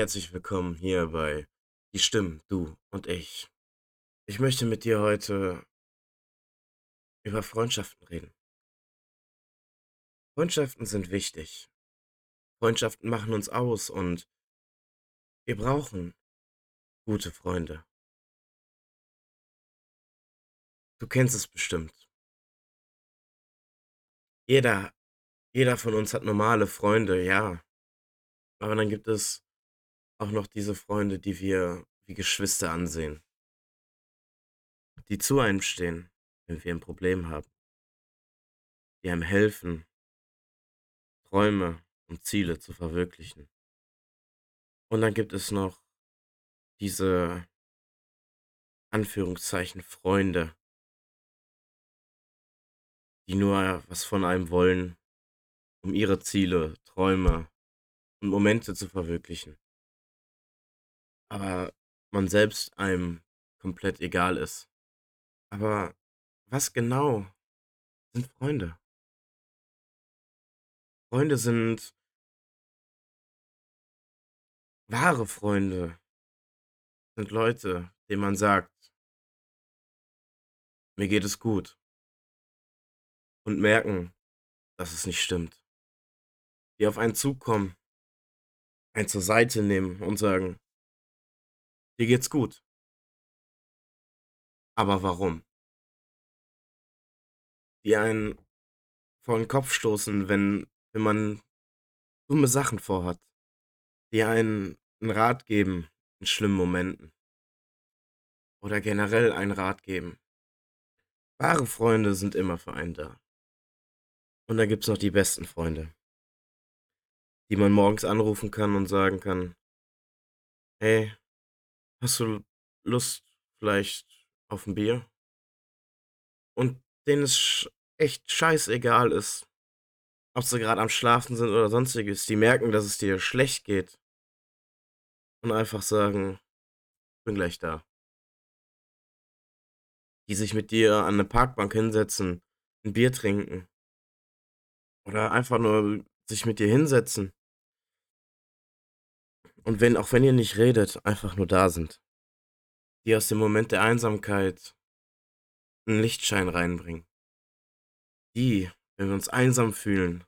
herzlich willkommen hier bei Die Stimmen, du und ich. Ich möchte mit dir heute über Freundschaften reden. Freundschaften sind wichtig. Freundschaften machen uns aus und wir brauchen gute Freunde. Du kennst es bestimmt. Jeder, jeder von uns hat normale Freunde, ja. Aber dann gibt es auch noch diese Freunde, die wir wie Geschwister ansehen. Die zu einem stehen, wenn wir ein Problem haben. Die einem helfen, Träume und Ziele zu verwirklichen. Und dann gibt es noch diese Anführungszeichen Freunde, die nur was von einem wollen, um ihre Ziele, Träume und Momente zu verwirklichen. Aber man selbst einem komplett egal ist. Aber was genau sind Freunde? Freunde sind wahre Freunde. Sind Leute, denen man sagt, mir geht es gut. Und merken, dass es nicht stimmt. Die auf einen zukommen, einen zur Seite nehmen und sagen, dir geht's gut. Aber warum? Die einen vor den Kopf stoßen, wenn, wenn man dumme Sachen vorhat. Die einen einen Rat geben in schlimmen Momenten. Oder generell einen Rat geben. Wahre Freunde sind immer für einen da. Und da gibt's noch die besten Freunde, die man morgens anrufen kann und sagen kann, hey, hast du Lust vielleicht auf ein Bier? Und denen es echt scheißegal ist, ob sie gerade am Schlafen sind oder sonstiges. Die merken, dass es dir schlecht geht. Und einfach sagen, bin gleich da. Die sich mit dir an eine Parkbank hinsetzen, ein Bier trinken. Oder einfach nur sich mit dir hinsetzen. Und wenn, auch wenn ihr nicht redet, einfach nur da sind. Die aus dem Moment der Einsamkeit einen Lichtschein reinbringen. Die, wenn wir uns einsam fühlen,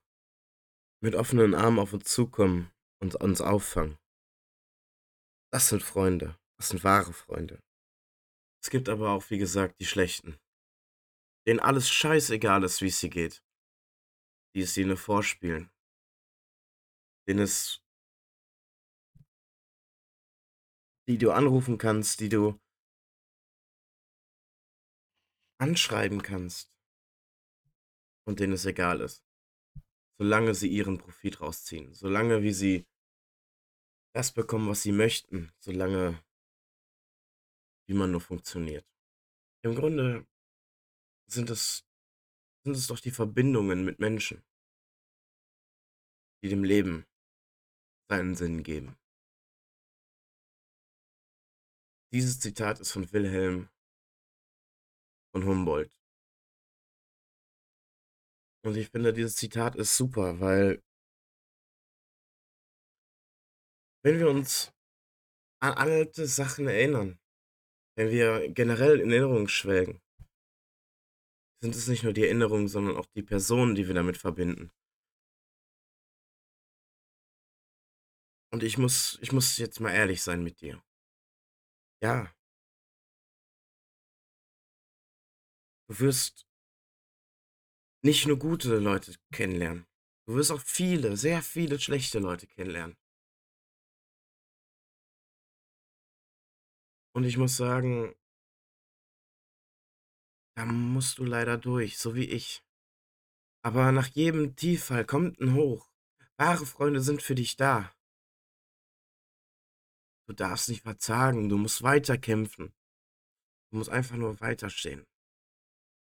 mit offenen Armen auf uns zukommen und uns auffangen. Das sind Freunde. Das sind wahre Freunde. Es gibt aber auch, wie gesagt, die Schlechten. Denen alles scheißegal ist, wie es sie geht. Die es ihnen vorspielen. Denen es die du anrufen kannst, die du anschreiben kannst und denen es egal ist. Solange sie ihren Profit rausziehen, solange wie sie das bekommen, was sie möchten, solange wie man nur funktioniert. Im Grunde sind es, sind es doch die Verbindungen mit Menschen, die dem Leben seinen Sinn geben. Dieses Zitat ist von Wilhelm von Humboldt. Und ich finde, dieses Zitat ist super, weil wenn wir uns an alte Sachen erinnern, wenn wir generell in Erinnerungen schwelgen, sind es nicht nur die Erinnerungen, sondern auch die Personen, die wir damit verbinden. Und ich muss, ich muss jetzt mal ehrlich sein mit dir. Ja. Du wirst nicht nur gute Leute kennenlernen. Du wirst auch viele, sehr viele schlechte Leute kennenlernen. Und ich muss sagen, da musst du leider durch, so wie ich. Aber nach jedem Tieffall kommt ein Hoch. Wahre Freunde sind für dich da. Du darfst nicht verzagen, du musst weiterkämpfen. Du musst einfach nur weiterstehen.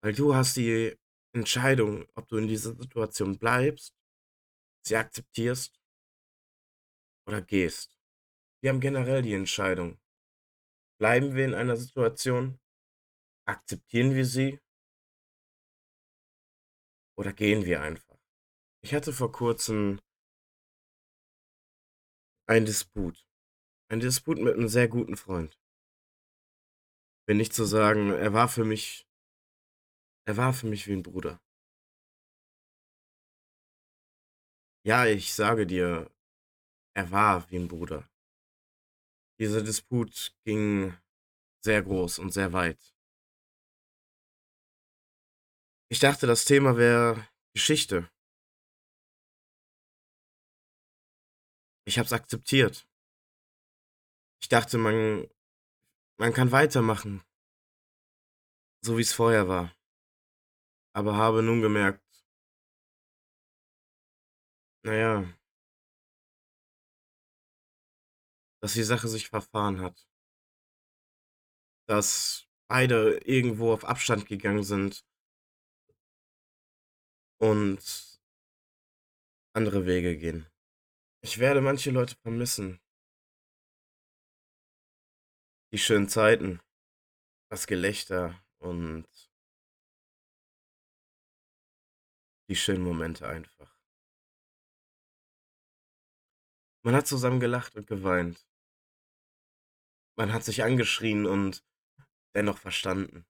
Weil du hast die Entscheidung, ob du in dieser Situation bleibst, sie akzeptierst oder gehst. Wir haben generell die Entscheidung. Bleiben wir in einer Situation? Akzeptieren wir sie? Oder gehen wir einfach? Ich hatte vor kurzem einen Disput Ein Disput mit 'nem sehr guten Freund. Wenn nicht zu sagen, er war für mich er war für mich wie 'n Bruder. Ja, ich sage dir, er war wie 'n Bruder. Dieser Disput ging sehr groß und sehr weit. Ich dachte, das Thema wäre Geschichte. Ich habe es akzeptiert. Ich dachte, man man kann weitermachen so wie's vorher war. Aber habe nun gemerkt na ja dass die Sache sich verfahren hat. Dass beide irgendwo auf Abstand gegangen sind und andere Wege gehen. Ich werde manche Leute vermissen. Die schönen Zeiten, das Gelächter und die schönen Momente einfach. Man hat zusammen gelacht und geweint. Man hat sich angeschrien und dennoch verstanden.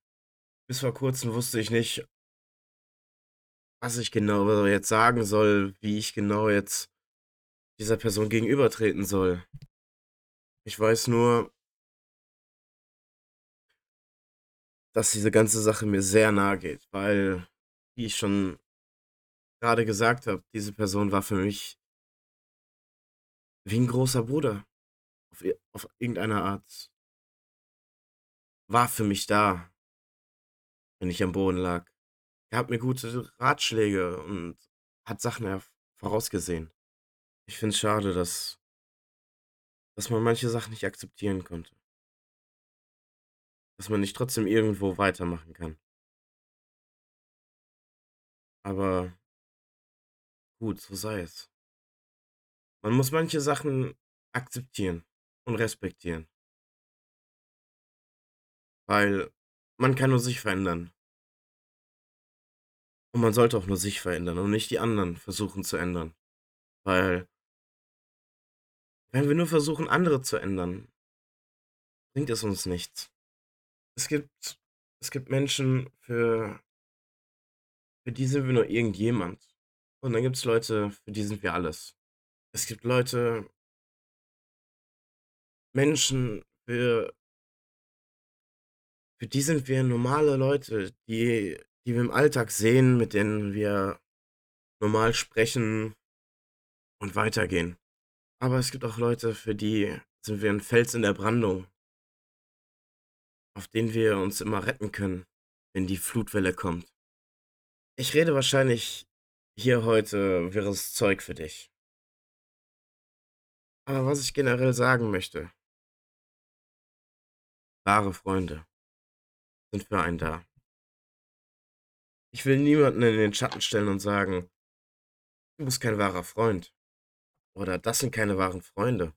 Bis vor Kurzem wusste ich nicht was ich genau jetzt sagen soll, wie ich genau jetzt dieser Person gegenübertreten soll. Ich weiß nur dass diese ganze Sache mir sehr nahe geht, weil, wie ich schon grade gesagt habe, diese Person war für mich wie 'n großer Bruder auf auf irgendeine Art. War für mich da wenn ich am Boden lag. Gab mir gute Ratschläge und hat Sachen vorausgesehen. Ich finde es schade, dass dass man manche Sachen nicht akzeptieren konnte. Dass man nicht trotzdem irgendwo weitermachen kann. Aber gut, so sei es. Man muss manche Sachen akzeptieren und respektieren. Weil man kann nur sich verändern. Und man sollte auch nur sich verändern und nicht die anderen versuchen zu ändern, weil wenn wir nur versuchen, andere zu ändern bringt es uns nichts. Es gibt es gibt Menschen, für für die sind wir nur irgendjemand. Und dann gibt's Leute, für die sind wir alles. Es gibt Leute Menschen, für für die sind wir normale Leute, die die wir im Alltag sehen, mit denen wir normal sprechen und weitergehen. Aber es gibt auch Leute, für die sind wir 'n Fels in der Brandung auf den wir uns immer retten können, wenn die Flutwelle kommt. Ich rede wahrscheinlich hier heute wirres Zeug für dich. Aber was ich generell sagen möchte wahre Freunde sind für einen da. Ich will niemanden in den Schatten stellen und sagen: „Du bist kein wahrer Freund“ oder „das sind keine wahren Freunde“.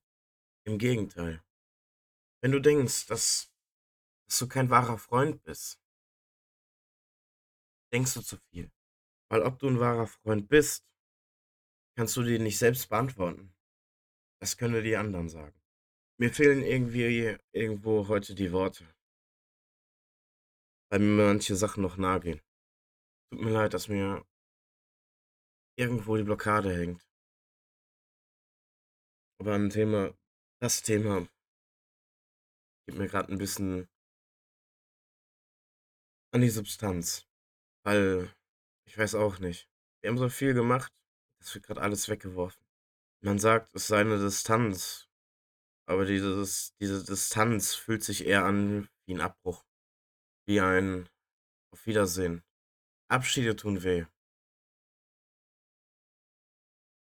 Im Gegenteil. Wenn du denkst, dass dass du kein wahrer Freund bist denkst du zu viel. Weil ob du 'n wahrer Freund bist, kannst du dir nicht selbst beantworten. Das können dir die anderen sagen. Mir fehlen irgendwie irgendwo heute die Worte. Weil mir manche Sachen noch nahe gehen. Tut mir leid, dass mir irgendwo die Blockade hängt. Aber 'n Thema das Thema geht mir grad 'n bisschen an die Substanz, weil ich weiß auch nicht. Wir haben so viel gemacht, es wird grad alles weggeworfen. Man sagt, es sei 'ne Distanz, aber dieses diese Distanz fühlt sich eher an wie 'n Abbruch, wie ein Auf Wiedersehen. Abschiede tun weh.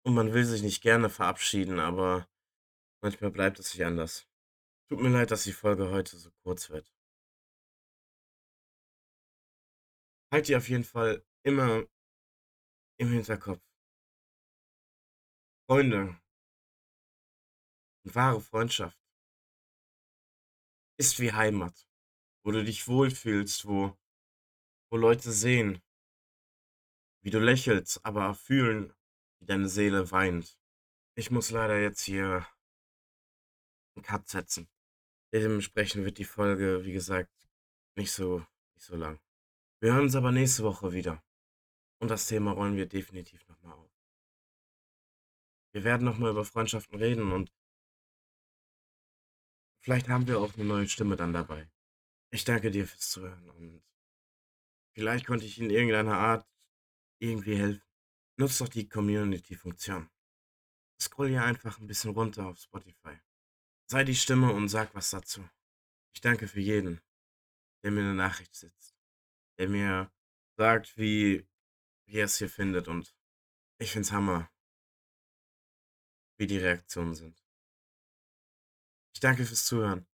Und man will sich nicht gerne verabschieden, aber manchmal bleibt es nicht anders. Tut mir leid, dass die Folge heute so kurz wird. Halt die auf jeden Fall immer im Hinterkopf. Freunde wahre Freundschaft ist wie Heimat, wo du dich wohlfühlst, wo wo Leute sehen wie du lächelst, aber fühlen, wie deine Seele weint. Ich muss leider jetzt hier 'n Cut setzen. Dementsprechend wird die Folge, wie gesagt, nicht so nicht so lang. Wir hören uns aber nächste Woche wieder und das Thema rollen wir definitiv noch mal auf. Wir werden noch mal über Freundschaften reden und vielleicht haben wir auch 'ne neue Stimme dann dabei. Ich danke dir fürs Zuhören und vielleicht konnte ich in irgendeiner Art irgendwie helfen. Nutz doch die Community-Funktion. Scroll hier einfach 'n bisschen runter auf Spotify. Sei die Stimme und sag was dazu. Ich danke für jeden, der mir 'ne Nachricht setzt, der mir sagt, wie wie er's hier findet und ich finde es Hammer wie die Reaktionen sind. Ich danke fürs Zuhören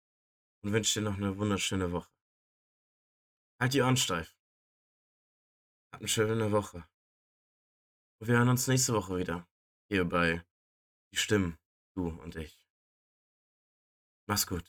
und wünsche dir noch 'ne wunderschöne Woche. Halt die Ohren steif. Hab 'ne schöne Woche. Und wir hören uns nächste Woche wieder hier bei „Die Stimmen“, du und ich. Mach's gut.